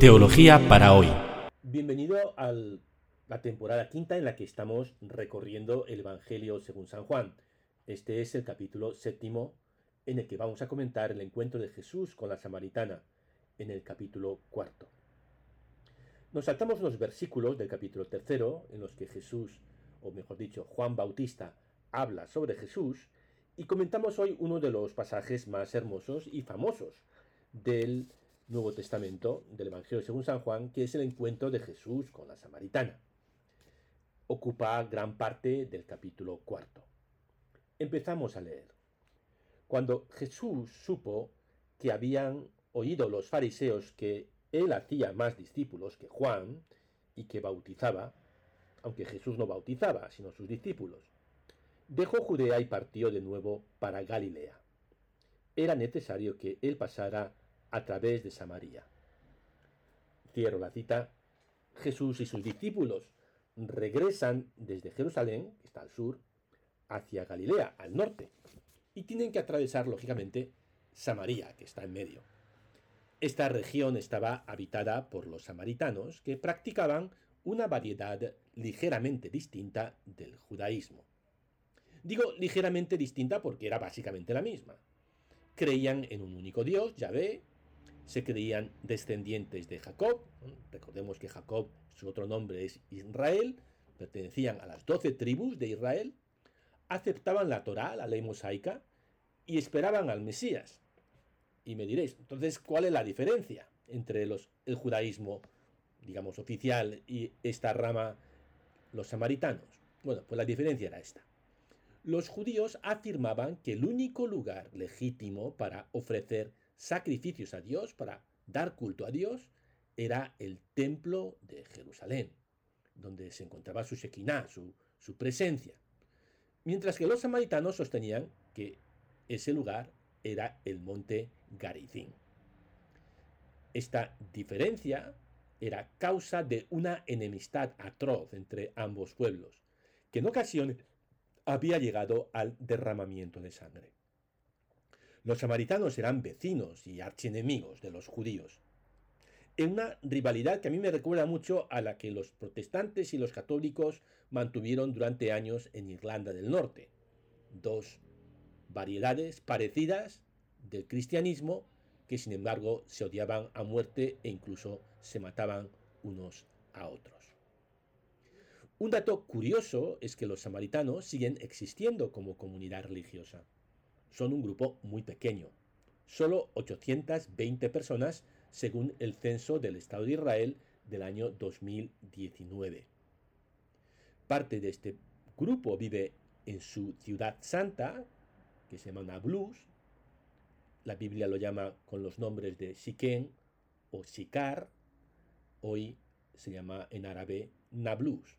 Teología para hoy. Bienvenido a la temporada quinta en la que estamos recorriendo el Evangelio según San Juan. Este es el capítulo séptimo en el que vamos a comentar el encuentro de Jesús con la samaritana en el capítulo cuarto. Nos saltamos los versículos del capítulo tercero en los que Jesús, o mejor dicho, Juan Bautista, habla sobre Jesús y comentamos hoy uno de los pasajes más hermosos y famosos del Nuevo Testamento, del Evangelio según San Juan, que es el encuentro de Jesús con la samaritana. Ocupa gran parte del capítulo cuarto. Empezamos a leer. Cuando Jesús supo que habían oído los fariseos que él hacía más discípulos que Juan y que bautizaba, aunque Jesús no bautizaba, sino sus discípulos, dejó Judea y partió de nuevo para Galilea. Era necesario que él pasara a través de Samaria. Cierro la cita. Jesús y sus discípulos regresan desde Jerusalén, que está al sur, hacia Galilea, al norte, y tienen que atravesar, lógicamente, Samaria, que está en medio. Esta región estaba habitada por los samaritanos, que practicaban una variedad ligeramente distinta del judaísmo. Digo ligeramente distinta porque era básicamente la misma. Creían en un único Dios, Yahvé, se creían descendientes de Jacob, recordemos que Jacob, su otro nombre es Israel, pertenecían a las doce tribus de Israel, aceptaban la Torá, la ley mosaica, y esperaban al Mesías. Y me diréis, entonces, ¿cuál es la diferencia entre los, el judaísmo, digamos, oficial y esta rama, los samaritanos? Bueno, pues la diferencia era esta los judíos afirmaban que el único lugar legítimo para ofrecer sacrificios a Dios, para dar culto a Dios, era el templo de Jerusalén, donde se encontraba su Shekinah, su, presencia. Mientras que los samaritanos sostenían que ese lugar era el monte Garizim. Esta diferencia era causa de una enemistad atroz entre ambos pueblos, que en ocasiones había llegado al derramamiento de sangre. Los samaritanos eran vecinos y archienemigos de los judíos, en una rivalidad que a mí me recuerda mucho a la que los protestantes y los católicos mantuvieron durante años en Irlanda del Norte. Dos variedades parecidas del cristianismo que sin embargo se odiaban a muerte e incluso se mataban unos a otros. Un dato curioso es que los samaritanos siguen existiendo como comunidad religiosa. Son un grupo muy pequeño, solo 820 personas según el censo del Estado de Israel del año 2019. Parte de este grupo vive en su ciudad santa, que se llama Nablus. La Biblia lo llama con los nombres de Siquén o Sicar. Hoy se llama en árabe Nablus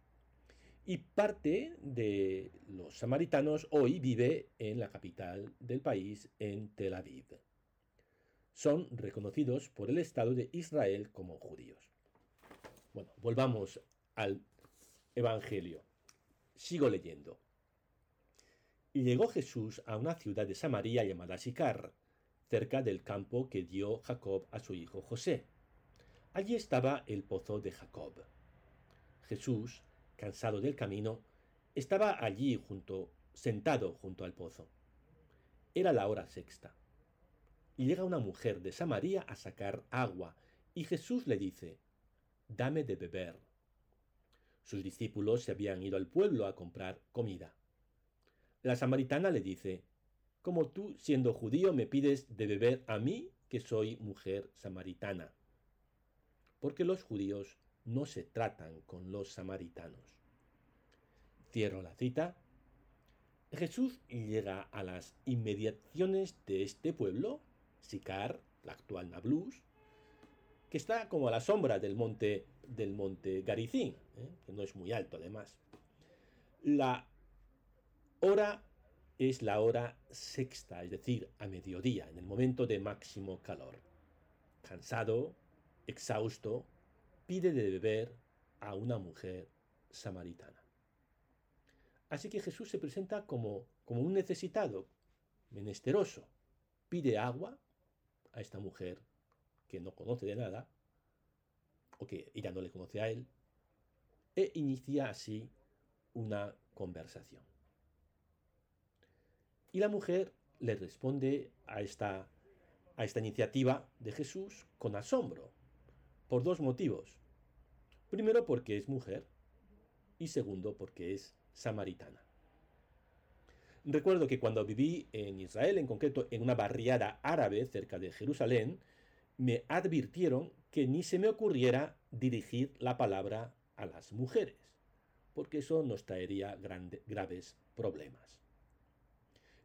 y parte de los samaritanos hoy vive en la capital del país, en Tel Aviv. Son reconocidos por el Estado de Israel como judíos. Bueno, volvamos al Evangelio. Sigo leyendo. Y llegó Jesús a una ciudad de Samaria llamada Sicar, cerca del campo que dio Jacob a su hijo José. Allí estaba el pozo de Jacob. Jesús cansado del camino, estaba allí junto, sentado junto al pozo. Era la hora sexta. Y llega una mujer de Samaria a sacar agua, y Jesús le dice, Dame de beber. Sus discípulos se habían ido al pueblo a comprar comida. La samaritana le dice, Como tú, siendo judío, me pides de beber a mí, que soy mujer samaritana. Porque los judíos no se tratan con los samaritanos. Cierro la cita. Jesús llega a las inmediaciones de este pueblo, Sicar, la actual Nablus, que está como a la sombra del monte, del monte Garicín, ¿eh? que no es muy alto además. La hora es la hora sexta, es decir, a mediodía, en el momento de máximo calor. Cansado, exhausto, pide de beber a una mujer samaritana. Así que Jesús se presenta como, como un necesitado, menesteroso. Pide agua a esta mujer que no conoce de nada o que ella no le conoce a él, e inicia así una conversación. Y la mujer le responde a esta, a esta iniciativa de Jesús con asombro, por dos motivos. Primero porque es mujer y segundo porque es samaritana. Recuerdo que cuando viví en Israel, en concreto en una barriada árabe cerca de Jerusalén, me advirtieron que ni se me ocurriera dirigir la palabra a las mujeres, porque eso nos traería graves problemas.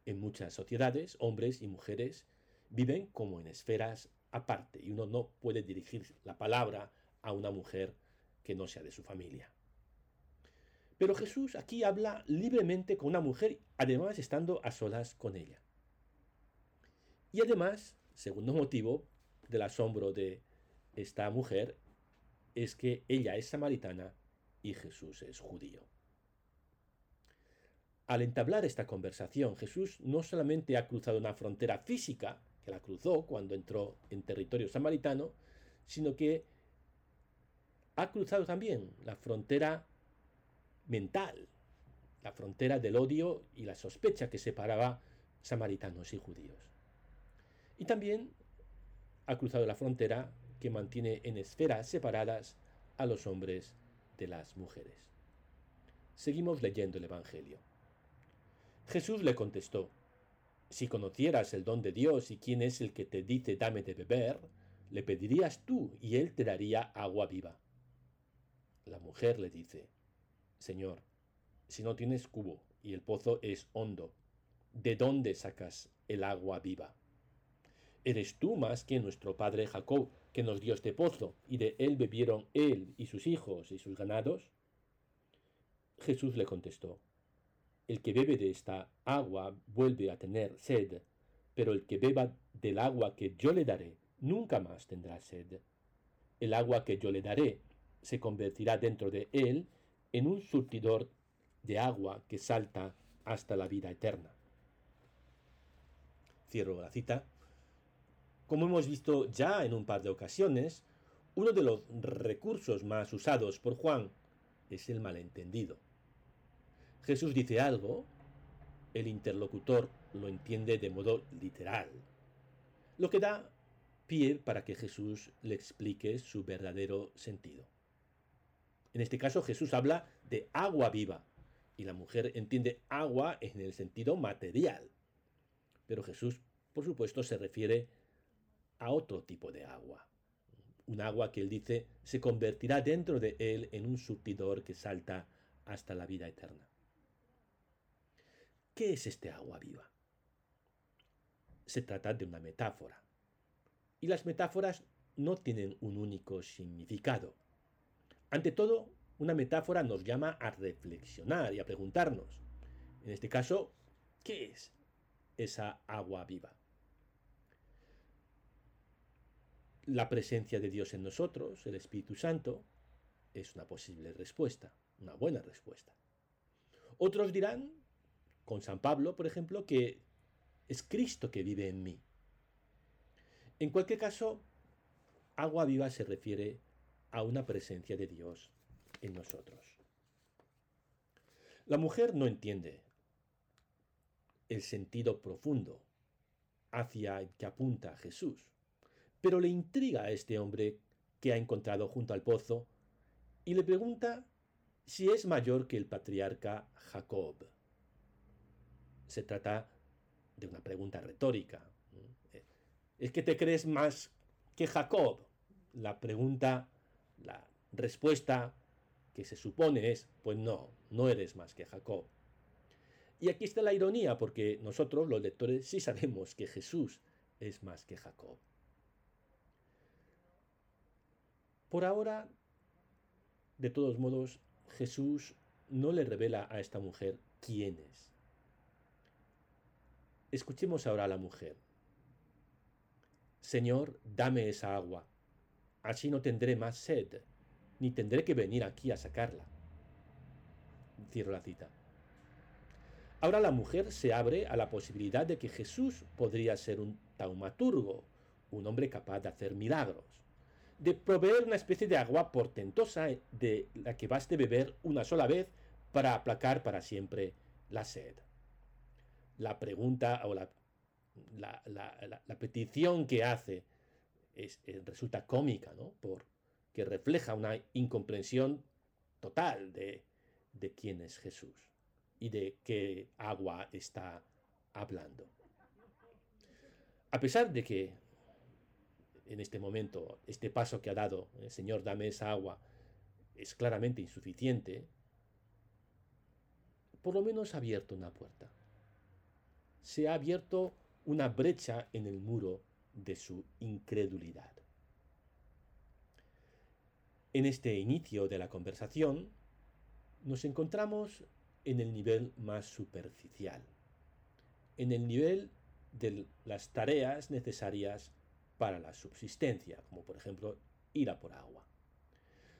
En muchas sociedades, hombres y mujeres viven como en esferas aparte y uno no puede dirigir la palabra a una mujer que no sea de su familia. Pero Jesús aquí habla libremente con una mujer, además estando a solas con ella. Y además, segundo motivo del asombro de esta mujer, es que ella es samaritana y Jesús es judío. Al entablar esta conversación, Jesús no solamente ha cruzado una frontera física, que la cruzó cuando entró en territorio samaritano, sino que ha cruzado también la frontera mental, la frontera del odio y la sospecha que separaba samaritanos y judíos. Y también ha cruzado la frontera que mantiene en esferas separadas a los hombres de las mujeres. Seguimos leyendo el Evangelio. Jesús le contestó, Si conocieras el don de Dios y quién es el que te dice dame de beber, le pedirías tú y él te daría agua viva. La mujer le dice, Señor, si no tienes cubo y el pozo es hondo, ¿de dónde sacas el agua viva? ¿Eres tú más que nuestro padre Jacob, que nos dio este pozo, y de él bebieron él y sus hijos y sus ganados? Jesús le contestó, el que bebe de esta agua vuelve a tener sed, pero el que beba del agua que yo le daré nunca más tendrá sed. El agua que yo le daré se convertirá dentro de él en un surtidor de agua que salta hasta la vida eterna. Cierro la cita. Como hemos visto ya en un par de ocasiones, uno de los recursos más usados por Juan es el malentendido. Jesús dice algo, el interlocutor lo entiende de modo literal, lo que da pie para que Jesús le explique su verdadero sentido. En este caso Jesús habla de agua viva y la mujer entiende agua en el sentido material. Pero Jesús, por supuesto, se refiere a otro tipo de agua. Un agua que él dice se convertirá dentro de él en un surtidor que salta hasta la vida eterna. ¿Qué es este agua viva? Se trata de una metáfora. Y las metáforas no tienen un único significado. Ante todo, una metáfora nos llama a reflexionar y a preguntarnos, en este caso, ¿qué es esa agua viva? La presencia de Dios en nosotros, el Espíritu Santo, es una posible respuesta, una buena respuesta. Otros dirán con San Pablo, por ejemplo, que es Cristo que vive en mí. En cualquier caso, agua viva se refiere a una presencia de Dios en nosotros. La mujer no entiende el sentido profundo hacia el que apunta Jesús, pero le intriga a este hombre que ha encontrado junto al pozo y le pregunta si es mayor que el patriarca Jacob se trata de una pregunta retórica. ¿Es que te crees más que Jacob? La pregunta, la respuesta que se supone es, pues no, no eres más que Jacob. Y aquí está la ironía, porque nosotros, los lectores, sí sabemos que Jesús es más que Jacob. Por ahora, de todos modos, Jesús no le revela a esta mujer quién es. Escuchemos ahora a la mujer. Señor, dame esa agua, así no tendré más sed, ni tendré que venir aquí a sacarla. Cierro la cita. Ahora la mujer se abre a la posibilidad de que Jesús podría ser un taumaturgo, un hombre capaz de hacer milagros. de proveer una especie de agua portentosa de la que baste beber una sola vez para aplacar para siempre la sed. La pregunta o la, la, petición que hace es, eh, resulta cómica, ¿no? Porque refleja una incomprensión total de, de quién es Jesús y de qué agua está hablando. A pesar de que en este momento este paso que ha dado el Señor, dame esa agua, es claramente insuficiente, por lo menos ha abierto una puerta. Se ha abierto una brecha en el muro de su incredulidad. En este inicio de la conversación nos encontramos en el nivel más superficial, en el nivel de las tareas necesarias para la subsistencia, como por ejemplo ir a por agua.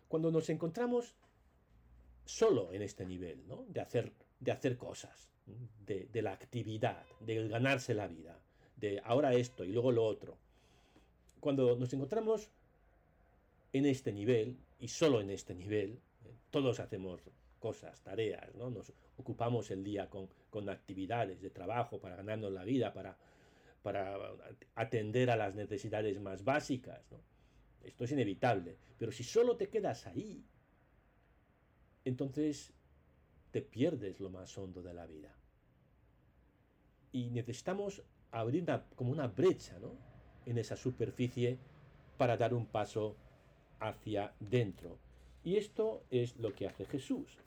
Cuando nos encontramos solo en este nivel, de, hacer, de hacer cosas, de, la actividad, de ganarse la vida, de ahora esto y luego lo otro, cuando nos encontramos en este nivel, y solo en este nivel, eh, todos hacemos cosas, tareas, ¿no? Nos ocupamos el día con, con actividades de trabajo para ganarnos la vida, para, para atender a las necesidades más básicas. Esto es inevitable. Pero si solo te quedas ahí, entonces te pierdes lo más hondo de la vida. Y necesitamos abrir como una brecha en esa superficie para dar un paso hacia dentro. Y esto es lo que hace Jesús.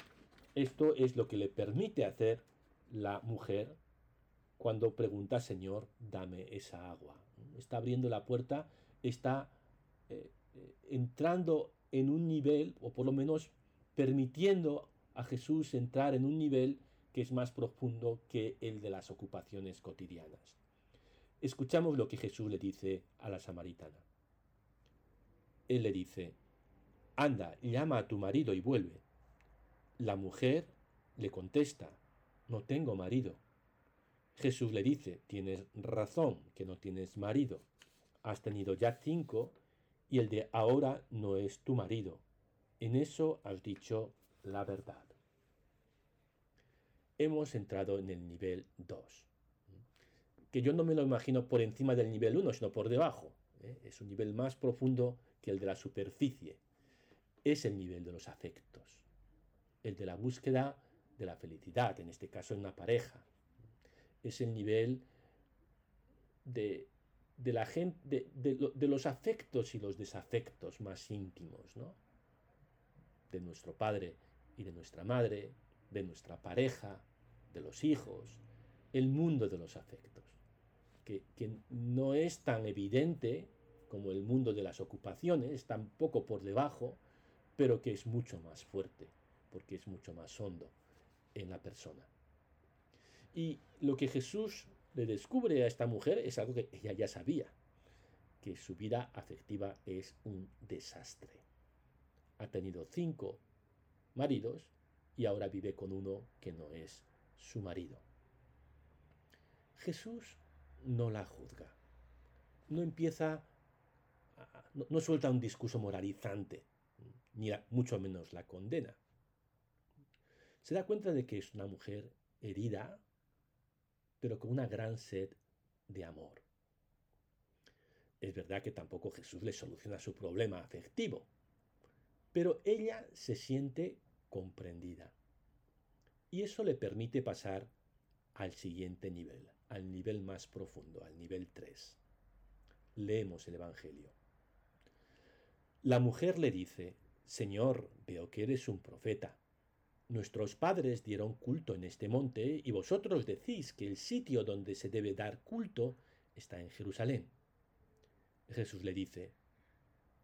Esto es lo que le permite hacer la mujer cuando pregunta, Señor, dame esa agua. Está abriendo la puerta, está eh, eh, entrando en un nivel, o por lo menos permitiendo a Jesús entrar en un nivel que es más profundo que el de las ocupaciones cotidianas. Escuchamos lo que Jesús le dice a la samaritana. Él le dice, anda, llama a tu marido y vuelve. La mujer le contesta, no tengo marido. Jesús le dice, tienes razón que no tienes marido, has tenido ya cinco y el de ahora no es tu marido. En eso has dicho la verdad. Hemos entrado en el nivel 2, que yo no me lo imagino por encima del nivel 1, sino por debajo. ¿eh? Es un nivel más profundo que el de la superficie. Es el nivel de los afectos, el de la búsqueda de la felicidad, en este caso en una pareja, es el nivel de, de, los afectos y los desafectos más íntimos, ¿no? De nuestro padre y de nuestra madre, de nuestra pareja, de los hijos, el mundo de los afectos, que, que no es tan evidente como el mundo de las ocupaciones, está un poco por debajo, pero que es mucho más fuerte, porque es mucho más hondo en la persona. Y lo que Jesús le descubre a esta mujer es algo que ella ya sabía, que su vida afectiva es un desastre. Ha tenido cinco maridos y ahora vive con uno que no es su marido. Jesús no la juzga, no empieza, no, suelta un discurso moralizante, ni mucho menos la condena. Se da cuenta de que es una mujer herida, pero con una gran sed de amor. Es verdad que tampoco Jesús le soluciona su problema afectivo, pero ella se siente comprendida. Y eso le permite pasar al siguiente nivel, al nivel más profundo, al nivel 3. Leemos el Evangelio. La mujer le dice, Señor, veo que eres un profeta. Nuestros padres dieron culto en este monte y vosotros decís que el sitio donde se debe dar culto está en Jerusalén. Jesús le dice,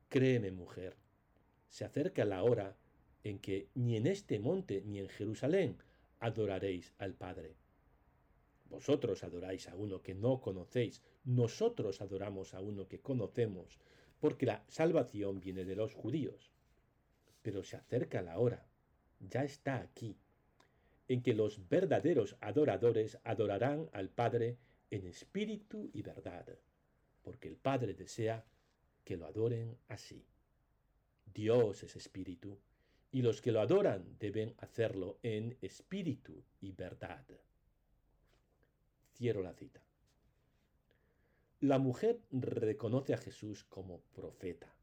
Créeme mujer, se acerca la hora en que ni en este monte ni en Jerusalén adoraréis al Padre. Vosotros adoráis a uno que no conocéis, nosotros adoramos a uno que conocemos, porque la salvación viene de los judíos. Pero se acerca la hora ya está aquí, en que los verdaderos adoradores adorarán al Padre en espíritu y verdad, porque el Padre desea que lo adoren así. Dios es espíritu, y los que lo adoran deben hacerlo en espíritu y verdad. Cierro la cita. La mujer reconoce a Jesús como profeta.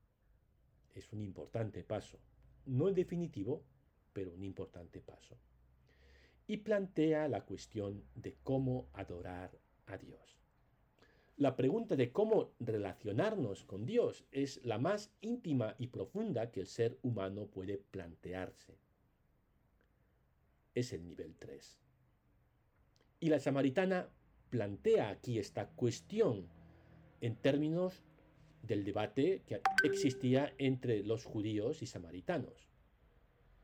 Es un importante paso, no el definitivo, pero un importante paso. Y plantea la cuestión de cómo adorar a Dios. La pregunta de cómo relacionarnos con Dios es la más íntima y profunda que el ser humano puede plantearse. Es el nivel 3. Y la samaritana plantea aquí esta cuestión en términos del debate que existía entre los judíos y samaritanos.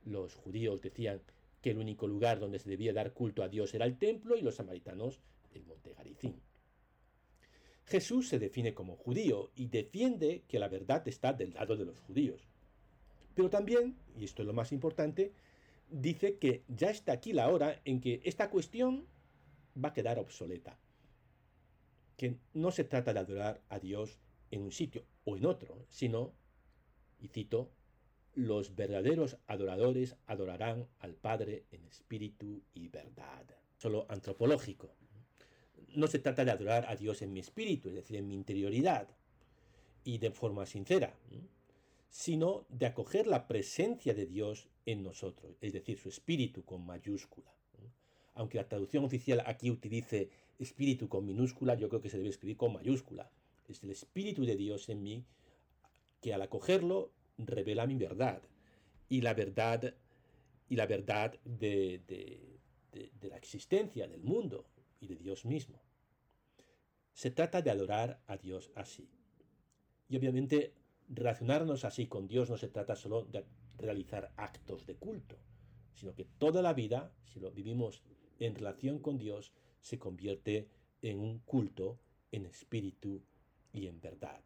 Los judíos decían que el único lugar donde se debía dar culto a Dios era el templo y los samaritanos el monte Garicín. Jesús se define como judío y defiende que la verdad está del lado de los judíos. Pero también, y esto es lo más importante, dice que ya está aquí la hora en que esta cuestión va a quedar obsoleta. Que no se trata de adorar a Dios en un sitio o en otro, sino, y cito, los verdaderos adoradores adorarán al Padre en espíritu y verdad. Solo antropológico no se trata de adorar a Dios en mi espíritu, es decir, en mi interioridad, y de forma sincera, sino de acoger la presencia de Dios en nosotros, es decir, su espíritu con mayúscula. Aunque la traducción oficial aquí utilice espíritu con minúscula, yo creo que se debe escribir con mayúscula. Es el espíritu de Dios en mí que al acogerlo revela mi verdad y la verdad y la verdad de, de la existencia del mundo y de Dios mismo. Se trata de adorar a Dios así. Y obviamente relacionarnos así con Dios no se trata solo de realizar actos de culto, sino que toda la vida, si lo vivimos en relación con Dios, se convierte en un culto en espíritu y en verdad.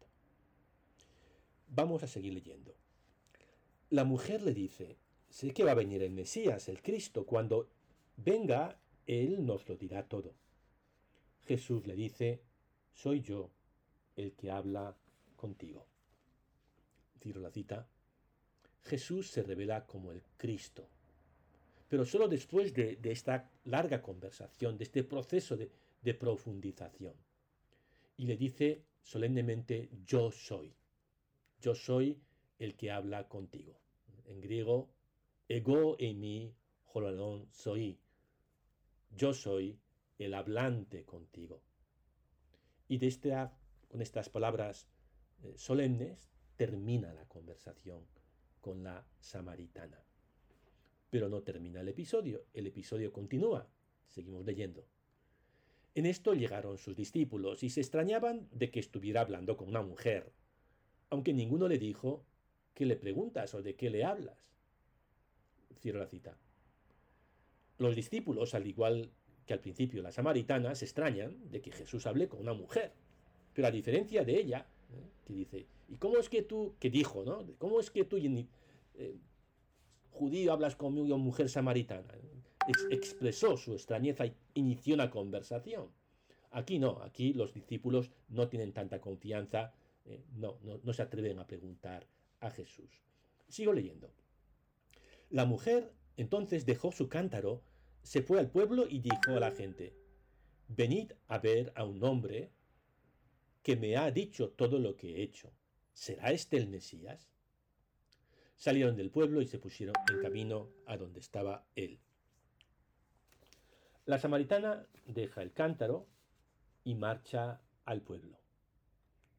Vamos a seguir leyendo. La mujer le dice, sé que va a venir el Mesías, el Cristo, cuando venga, Él nos lo dirá todo. Jesús le dice, soy yo el que habla contigo. Ciro la cita. Jesús se revela como el Cristo. Pero solo después de, esta larga conversación, de este proceso de, profundización. Y le dice solemnemente, yo soy. Yo soy el que habla contigo. En griego, ego mi hololon soy. Yo soy el hablante contigo. Y con estas palabras eh, solemnes termina la conversación con la samaritana. Pero no termina el episodio, el episodio continúa. Seguimos leyendo. En esto llegaron sus discípulos y se extrañaban de que estuviera hablando con una mujer, aunque ninguno le dijo, ¿qué le preguntas o de qué le hablas? Cierro la cita. Los discípulos, al igual que al principio las samaritanas extrañan de que Jesús hable con una mujer. Pero a diferencia de ella, ¿eh? que dice, ¿y cómo es que tú, que dijo, ¿no? ¿Cómo es que tú, eh, judío, hablas conmigo, mujer samaritana? expresó su extrañeza y inició una conversación. Aquí no, aquí los discípulos no tienen tanta confianza, eh, no, no se atreven a preguntar a Jesús. Sigo leyendo. La mujer entonces dejó su cántaro se fue al pueblo y dijo a la gente, venid a ver a un hombre que me ha dicho todo lo que he hecho. ¿Será este el Mesías? Salieron del pueblo y se pusieron en camino a donde estaba él. La samaritana deja el cántaro y marcha al pueblo.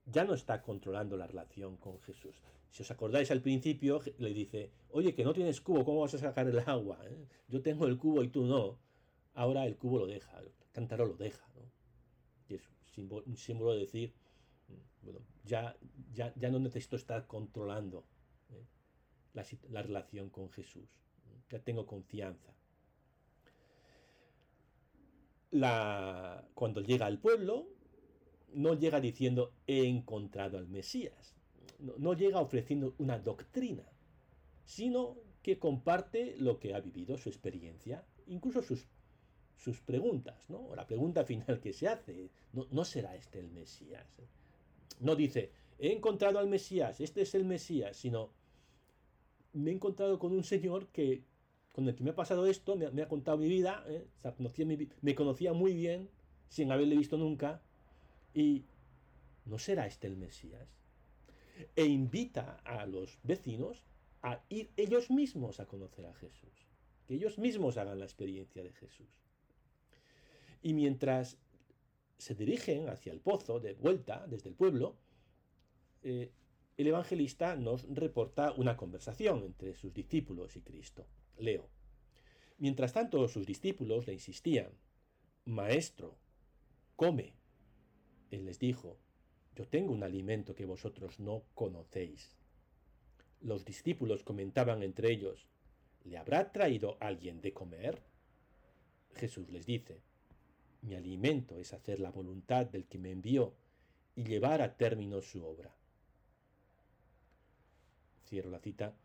Ya no está controlando la relación con Jesús. Si os acordáis al principio, le dice, oye, que no tienes cubo, ¿cómo vas a sacar el agua? Eh? Yo tengo el cubo y tú no. Ahora el cubo lo deja, el cántaro lo deja. ¿no? Y es un símbolo, de decir, bueno, ya, ya, ya no necesito estar controlando ¿eh? la, la relación con Jesús. Ya tengo confianza. Cuando llega al pueblo, no llega diciendo he encontrado al Mesías no, llega ofreciendo una doctrina, sino que comparte lo que ha vivido, su experiencia, incluso sus, sus preguntas, ¿no? la pregunta final que se hace, ¿no, ¿no será este el Mesías? No dice, he encontrado al Mesías, este es el Mesías, sino me he encontrado con un señor que con el que me ha pasado esto, me, ha contado mi vida, ¿eh? me conocía muy bien, sin haberle visto nunca, y ¿no será este el Mesías? E invita a los vecinos a ir ellos mismos a conocer a Jesús, que ellos mismos hagan la experiencia de Jesús. Y mientras se dirigen hacia el pozo de vuelta desde el pueblo, eh, el evangelista nos reporta una conversación entre sus discípulos y Cristo. Leo. Mientras tanto, sus discípulos le insistían, Maestro, come. Él les dijo, Yo tengo un alimento que vosotros no conocéis. Los discípulos comentaban entre ellos, ¿le habrá traído alguien de comer? Jesús les dice, Mi alimento es hacer la voluntad del que me envió y llevar a término su obra. Cierro la cita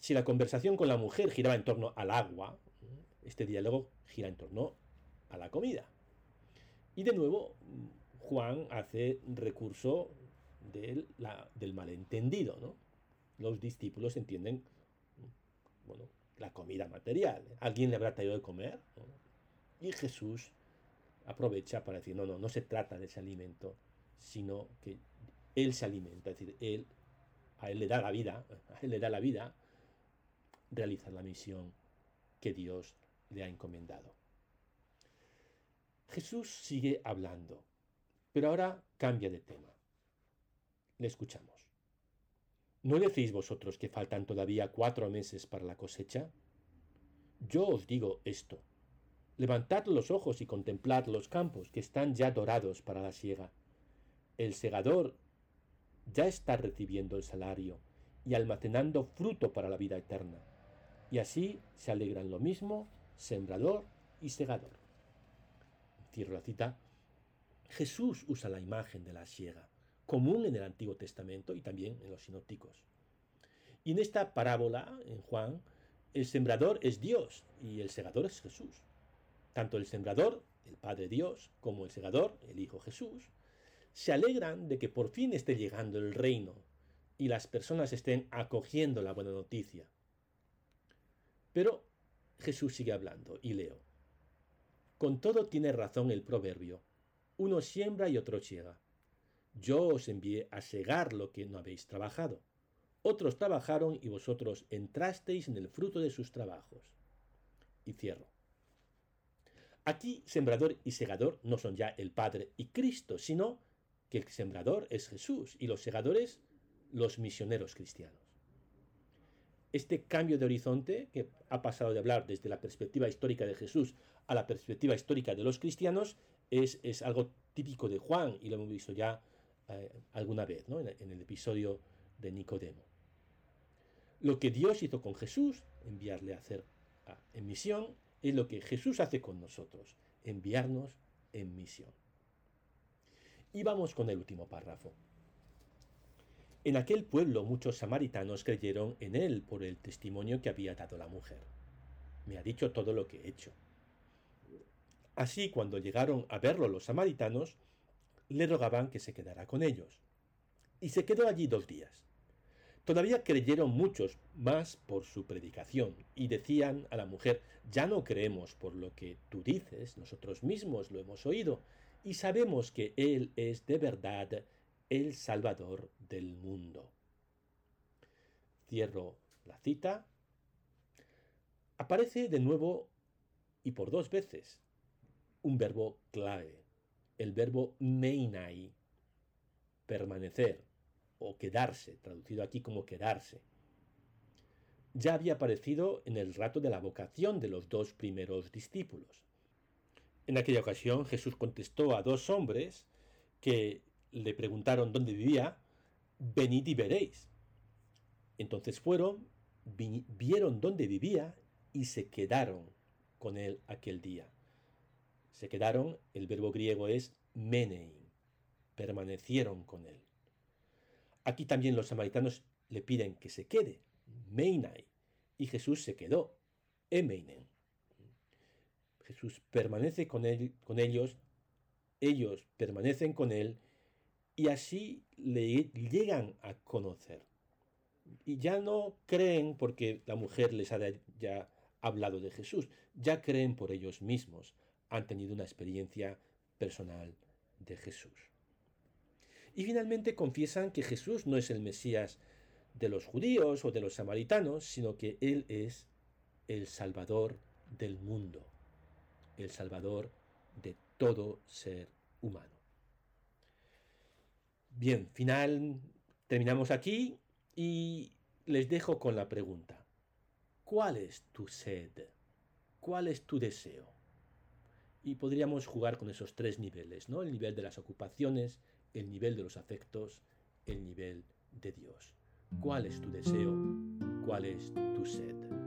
si la conversación con la mujer giraba en torno al agua, este diálogo gira en torno a la comida. Y de nuevo, Juan hace recurso del, malentendido. Los discípulos entienden la comida material. ¿Alguien le habrá traído de comer? Y Jesús aprovecha para decir, no, no, no se trata de ese alimento, sino que Él se alimenta, es decir, Él, a Él le da la vida, a Él le da la vida realizar la misión que Dios le ha encomendado. Jesús sigue hablando, pero ahora cambia de tema. Le escuchamos. ¿No decís vosotros que faltan todavía cuatro meses para la cosecha? Yo os digo esto. Levantad los ojos y contemplad los campos que están ya dorados para la siega. El segador ya está recibiendo el salario y almacenando fruto para la vida eterna y así se alegran lo mismo sembrador y segador. Cierro la cita. Jesús usa la imagen de la siega, común en el Antiguo Testamento y también en los sinópticos. Y en esta parábola, en Juan, el sembrador es Dios y el segador es Jesús. Tanto el sembrador, el Padre Dios, como el segador, el Hijo Jesús, se alegran de que por fin esté llegando el reino y las personas estén acogiendo la buena noticia. Pero Jesús sigue hablando y leo. Con todo tiene razón el proverbio. Uno siembra y otro ciega. Yo os envié a segar lo que no habéis trabajado. Otros trabajaron y vosotros entrasteis en el fruto de sus trabajos. Y cierro. Aquí sembrador y segador no son ya el Padre y Cristo, sino que el sembrador es Jesús y los segadores los misioneros cristianos este cambio de horizonte, que ha pasado de hablar desde la perspectiva histórica de Jesús a la perspectiva histórica de los cristianos, es, es algo típico de Juan y lo hemos visto ya eh, alguna vez ¿no? en, el episodio de Nicodemo. Lo que Dios hizo con Jesús, enviarle a hacer en misión, es lo que Jesús hace con nosotros, enviarnos en misión. Y vamos con el último párrafo. En aquel pueblo muchos samaritanos creyeron en él por el testimonio que había dado la mujer. Me ha dicho todo lo que he hecho. Así, cuando llegaron a verlo los samaritanos, le rogaban que se quedara con ellos. Y se quedó allí dos días. Todavía creyeron muchos más por su predicación, y decían a la mujer, ya no creemos por lo que tú dices, nosotros mismos lo hemos oído, y sabemos que Él es de verdad el Salvador del mundo. Cierro la cita. Aparece de nuevo y por dos veces un verbo clave, el verbo meinai, permanecer o quedarse, traducido aquí como quedarse. Ya había aparecido en el rato de la vocación de los dos primeros discípulos. En aquella ocasión Jesús contestó a dos hombres que le preguntaron dónde vivía, venid y veréis. Entonces fueron, vieron dónde vivía y se quedaron con él aquel día. Se quedaron, el verbo griego es menein, permanecieron con él. Aquí también los samaritanos le piden que se quede, meinai, y Jesús se quedó, emeinen. Jesús permanece con, él, con ellos, ellos permanecen con él, y así le llegan a conocer. Y ya no creen porque la mujer les ha ya hablado de Jesús, ya creen por ellos mismos, han tenido una experiencia personal de Jesús. Y finalmente confiesan que Jesús no es el Mesías de los judíos o de los samaritanos, sino que Él es el Salvador del mundo, el Salvador de todo ser humano. Bien, final, terminamos aquí y les dejo con la pregunta. ¿Cuál es tu sed? ¿Cuál es tu deseo? Y podríamos jugar con esos tres niveles, ¿no? El nivel de las ocupaciones, el nivel de los afectos, el nivel de Dios. ¿Cuál es tu deseo? ¿Cuál es tu sed?